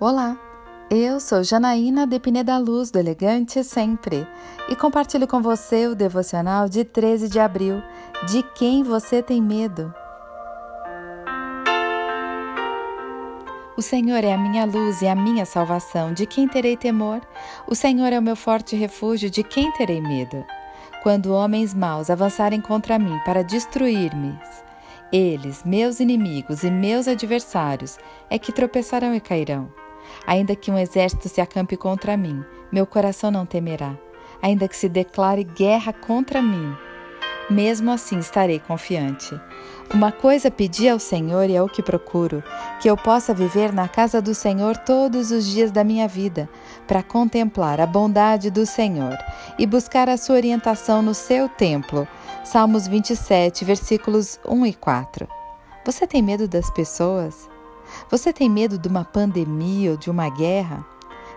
Olá, eu sou Janaína Depine da Luz do Elegante Sempre e compartilho com você o devocional de 13 de abril. De quem você tem medo? O Senhor é a minha luz e a minha salvação, de quem terei temor? O Senhor é o meu forte refúgio, de quem terei medo? Quando homens maus avançarem contra mim para destruir-me, eles, meus inimigos e meus adversários, é que tropeçarão e cairão. Ainda que um exército se acampe contra mim, meu coração não temerá. Ainda que se declare guerra contra mim, mesmo assim estarei confiante. Uma coisa pedi ao Senhor e é o que procuro: que eu possa viver na casa do Senhor todos os dias da minha vida, para contemplar a bondade do Senhor e buscar a sua orientação no seu templo. Salmos 27, versículos 1 e 4. Você tem medo das pessoas? Você tem medo de uma pandemia ou de uma guerra?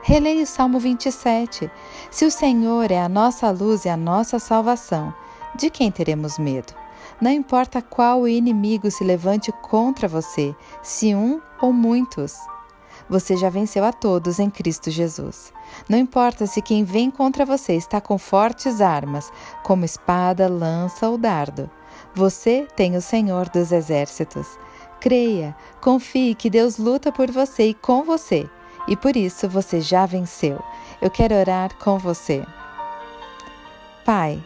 Releia o Salmo 27. Se o Senhor é a nossa luz e a nossa salvação, de quem teremos medo? Não importa qual inimigo se levante contra você, se um ou muitos. Você já venceu a todos em Cristo Jesus. Não importa se quem vem contra você está com fortes armas, como espada, lança ou dardo. Você tem o Senhor dos Exércitos. Creia, confie que Deus luta por você e com você, e por isso você já venceu. Eu quero orar com você. Pai,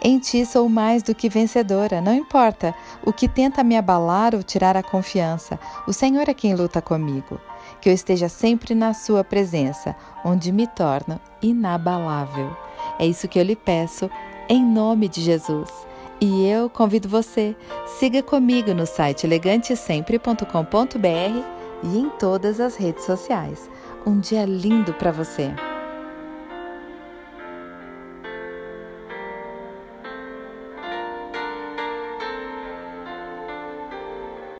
em ti sou mais do que vencedora, não importa o que tenta me abalar ou tirar a confiança, o Senhor é quem luta comigo. Que eu esteja sempre na Sua presença, onde me torno inabalável. É isso que eu lhe peço, em nome de Jesus. E eu convido você, siga comigo no site elegantesempre.com.br e em todas as redes sociais. Um dia lindo para você!